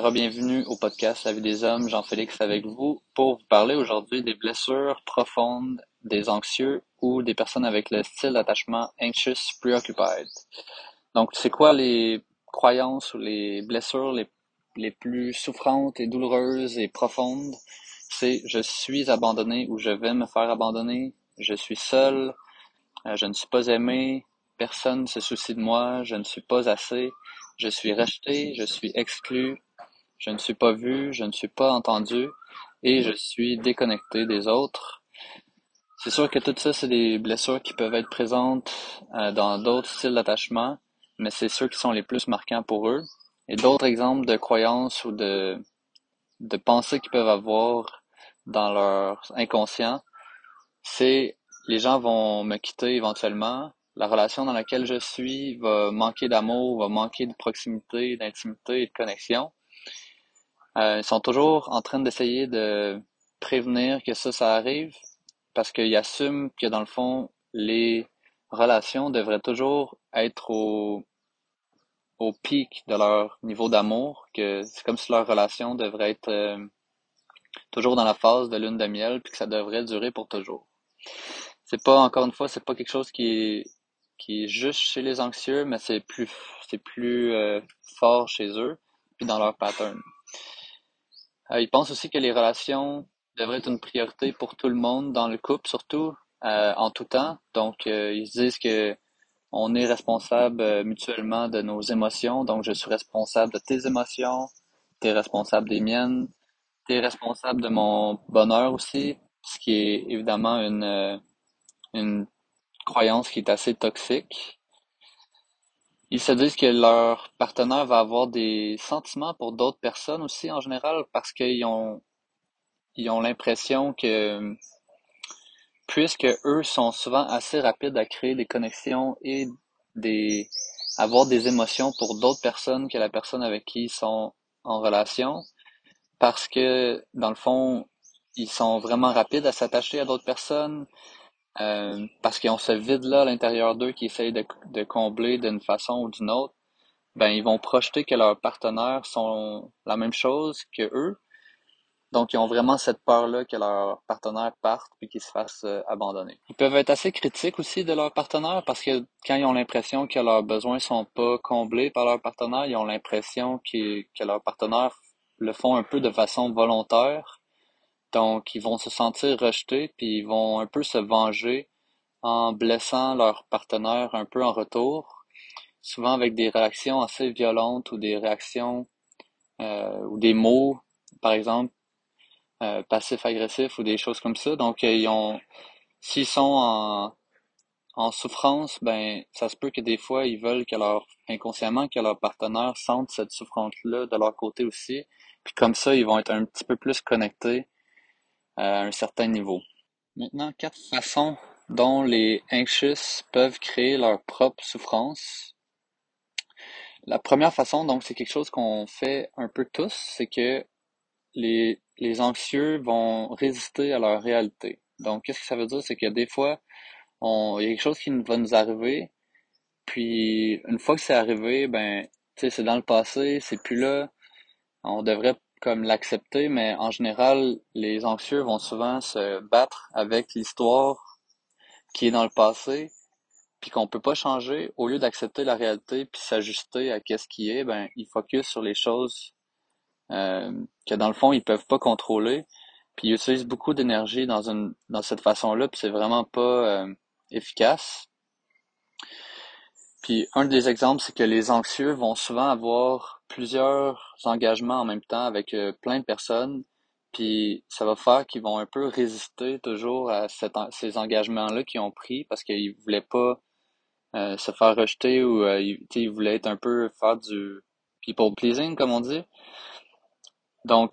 Bienvenue au podcast La vie des hommes, Jean-Félix avec vous pour vous parler aujourd'hui des blessures profondes des anxieux ou des personnes avec le style d'attachement anxious preoccupied. Donc, c'est quoi les croyances ou les blessures les, les plus souffrantes et douloureuses et profondes? C'est je suis abandonné ou je vais me faire abandonner, je suis seul, euh, je ne suis pas aimé, personne ne se soucie de moi, je ne suis pas assez, je suis rejeté, je suis exclu, je ne suis pas vu, je ne suis pas entendu et je suis déconnecté des autres. C'est sûr que tout ça, c'est des blessures qui peuvent être présentes euh, dans d'autres styles d'attachement, mais c'est ceux qui sont les plus marquants pour eux. Et d'autres exemples de croyances ou de, de pensées qu'ils peuvent avoir dans leur inconscient, c'est les gens vont me quitter éventuellement, la relation dans laquelle je suis va manquer d'amour, va manquer de proximité, d'intimité et de connexion. Euh, ils sont toujours en train d'essayer de prévenir que ça, ça arrive parce qu'ils assument que dans le fond, les relations devraient toujours être au, au pic de leur niveau d'amour, que c'est comme si leur relation devrait être euh, toujours dans la phase de lune de miel, puis que ça devrait durer pour toujours. C'est pas, encore une fois, c'est pas quelque chose qui est, qui est juste chez les anxieux, mais c'est plus, c'est plus euh, fort chez eux, puis dans leur pattern. Euh, ils pensent aussi que les relations devraient être une priorité pour tout le monde dans le couple, surtout euh, en tout temps. Donc, euh, ils disent que on est responsable mutuellement de nos émotions. Donc, je suis responsable de tes émotions, tu es responsable des miennes, tu es responsable de mon bonheur aussi, ce qui est évidemment une, une croyance qui est assez toxique. Ils se disent que leur partenaire va avoir des sentiments pour d'autres personnes aussi en général parce qu'ils ont ils ont l'impression que puisque eux sont souvent assez rapides à créer des connexions et des avoir des émotions pour d'autres personnes que la personne avec qui ils sont en relation parce que dans le fond ils sont vraiment rapides à s'attacher à d'autres personnes euh, parce qu'ils ont ce vide-là à l'intérieur d'eux qui essayent de, de combler d'une façon ou d'une autre, ben ils vont projeter que leurs partenaires sont la même chose que eux. Donc, ils ont vraiment cette peur-là que leurs partenaires partent puis qu'ils se fassent euh, abandonner. Ils peuvent être assez critiques aussi de leurs partenaires parce que quand ils ont l'impression que leurs besoins sont pas comblés par leurs partenaires, ils ont l'impression que, que leurs partenaires le font un peu de façon volontaire donc, ils vont se sentir rejetés, puis ils vont un peu se venger en blessant leur partenaire un peu en retour, souvent avec des réactions assez violentes ou des réactions euh, ou des mots, par exemple, euh, passifs-agressifs ou des choses comme ça. Donc, ils ont, s'ils sont en, en souffrance, ben, ça se peut que des fois, ils veulent que leur, inconsciemment, que leur partenaire sente cette souffrance-là de leur côté aussi. Puis comme ça, ils vont être un petit peu plus connectés un certain niveau. Maintenant, quatre façons dont les anxious peuvent créer leur propre souffrance. La première façon, donc, c'est quelque chose qu'on fait un peu tous, c'est que les, les anxieux vont résister à leur réalité. Donc, qu'est-ce que ça veut dire? C'est que des fois, on, il y a quelque chose qui va nous arriver, puis une fois que c'est arrivé, ben, tu sais, c'est dans le passé, c'est plus là. On devrait comme l'accepter, mais en général, les anxieux vont souvent se battre avec l'histoire qui est dans le passé, puis qu'on peut pas changer. Au lieu d'accepter la réalité puis s'ajuster à qu'est-ce qui est, ben ils focus sur les choses euh, que dans le fond ils peuvent pas contrôler. Puis ils utilisent beaucoup d'énergie dans une dans cette façon-là, puis c'est vraiment pas euh, efficace. Puis un des exemples, c'est que les anxieux vont souvent avoir plusieurs engagements en même temps avec euh, plein de personnes. Puis ça va faire qu'ils vont un peu résister toujours à ces engagements-là qu'ils ont pris parce qu'ils voulaient pas euh, se faire rejeter ou euh, ils, voulaient être un peu faire du people pleasing comme on dit. Donc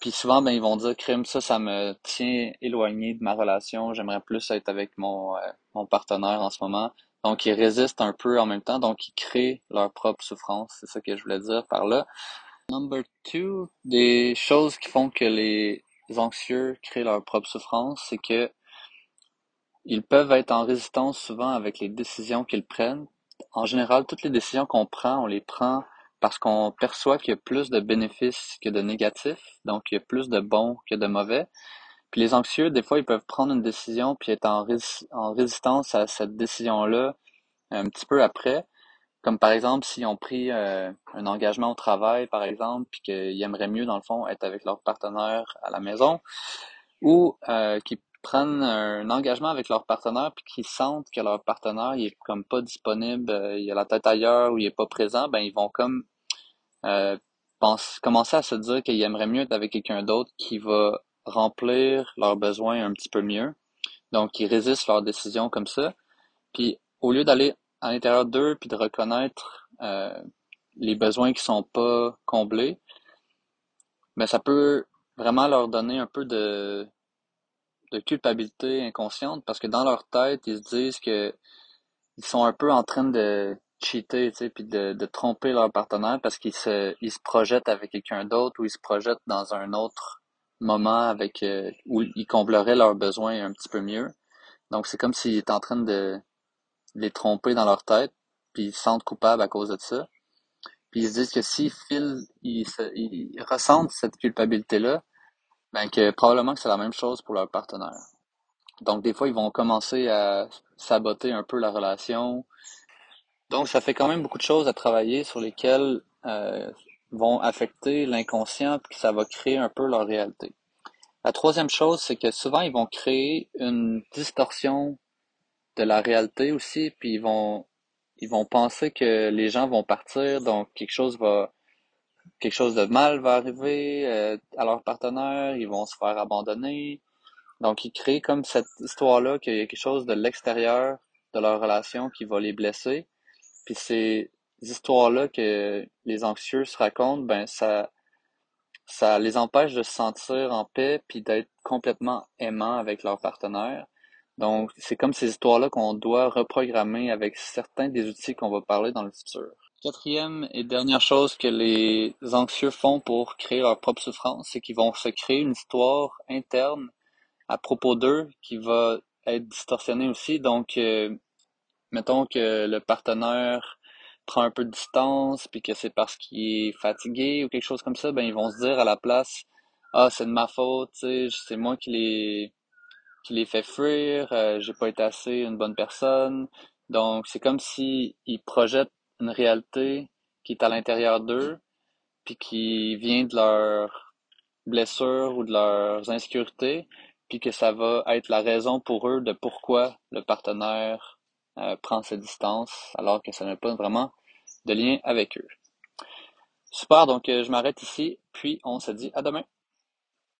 puis souvent ben ils vont dire crime ça ça me tient éloigné de ma relation, j'aimerais plus être avec mon mon partenaire en ce moment. Donc, ils résistent un peu en même temps, donc ils créent leur propre souffrance. C'est ça que je voulais dire par là. Number two, des choses qui font que les anxieux créent leur propre souffrance, c'est que ils peuvent être en résistance souvent avec les décisions qu'ils prennent. En général, toutes les décisions qu'on prend, on les prend parce qu'on perçoit qu'il y a plus de bénéfices que de négatifs, donc il y a plus de bons que de mauvais. Puis les anxieux, des fois, ils peuvent prendre une décision puis être en, résistance à cette décision-là un petit peu après. Comme par exemple, s'ils ont pris euh, un engagement au travail, par exemple, puis qu'ils aimeraient mieux, dans le fond, être avec leur partenaire à la maison, ou euh, qu'ils prennent un engagement avec leur partenaire, puis qu'ils sentent que leur partenaire il est comme pas disponible, euh, il a la tête ailleurs ou il est pas présent, ben ils vont comme pense, commencer à se dire qu'ils aimeraient mieux être avec quelqu'un d'autre qui va remplir leurs besoins un petit peu mieux. Donc, ils résistent leurs décisions comme ça. Puis, au lieu d'aller à l'intérieur d'eux puis de reconnaître euh, les besoins qui sont pas comblés, mais ça peut vraiment leur donner un peu de, de culpabilité inconsciente parce que dans leur tête, ils se disent que ils sont un peu en train de cheater, tu sais, puis de, de tromper leur partenaire parce qu'ils se, ils se projettent avec quelqu'un d'autre ou ils se projettent dans un autre moment avec euh, où ils combleraient leurs besoins un petit peu mieux. Donc c'est comme s'ils étaient en train de les tromper dans leur tête, puis ils se sentent coupables à cause de ça. Puis ils se disent que s'ils filent, ils ressentent cette culpabilité-là, ben que probablement que c'est la même chose pour leur partenaire. Donc des fois, ils vont commencer à saboter un peu la relation. Donc ça fait quand même beaucoup de choses à travailler sur lesquelles euh, vont affecter l'inconscient, puis ça va créer un peu leur réalité. La troisième chose, c'est que souvent, ils vont créer une distorsion de la réalité aussi, puis ils vont ils vont penser que les gens vont partir, donc quelque chose va quelque chose de mal va arriver euh, à leur partenaire, ils vont se faire abandonner. Donc ils créent comme cette histoire-là qu'il y a quelque chose de l'extérieur de leur relation qui va les blesser. Puis ces histoires-là que les anxieux se racontent, ben ça ça les empêche de se sentir en paix puis d'être complètement aimant avec leur partenaire. Donc, c'est comme ces histoires-là qu'on doit reprogrammer avec certains des outils qu'on va parler dans le futur. Quatrième et dernière chose que les anxieux font pour créer leur propre souffrance, c'est qu'ils vont se créer une histoire interne à propos d'eux qui va être distorsionnée aussi. Donc, euh, mettons que le partenaire prend un peu de distance, puis que c'est parce qu'il est fatigué ou quelque chose comme ça, ben ils vont se dire à la place, ah c'est de ma faute, c'est moi qui l'ai qui les fait fuir, euh, j'ai pas été assez une bonne personne. Donc, c'est comme si ils projettent une réalité qui est à l'intérieur d'eux, puis qui vient de leurs blessures ou de leurs insécurités, puis que ça va être la raison pour eux de pourquoi le partenaire prend ses distances, alors que ça n'a pas vraiment de lien avec eux. Super, donc euh, je m'arrête ici, puis on se dit à demain.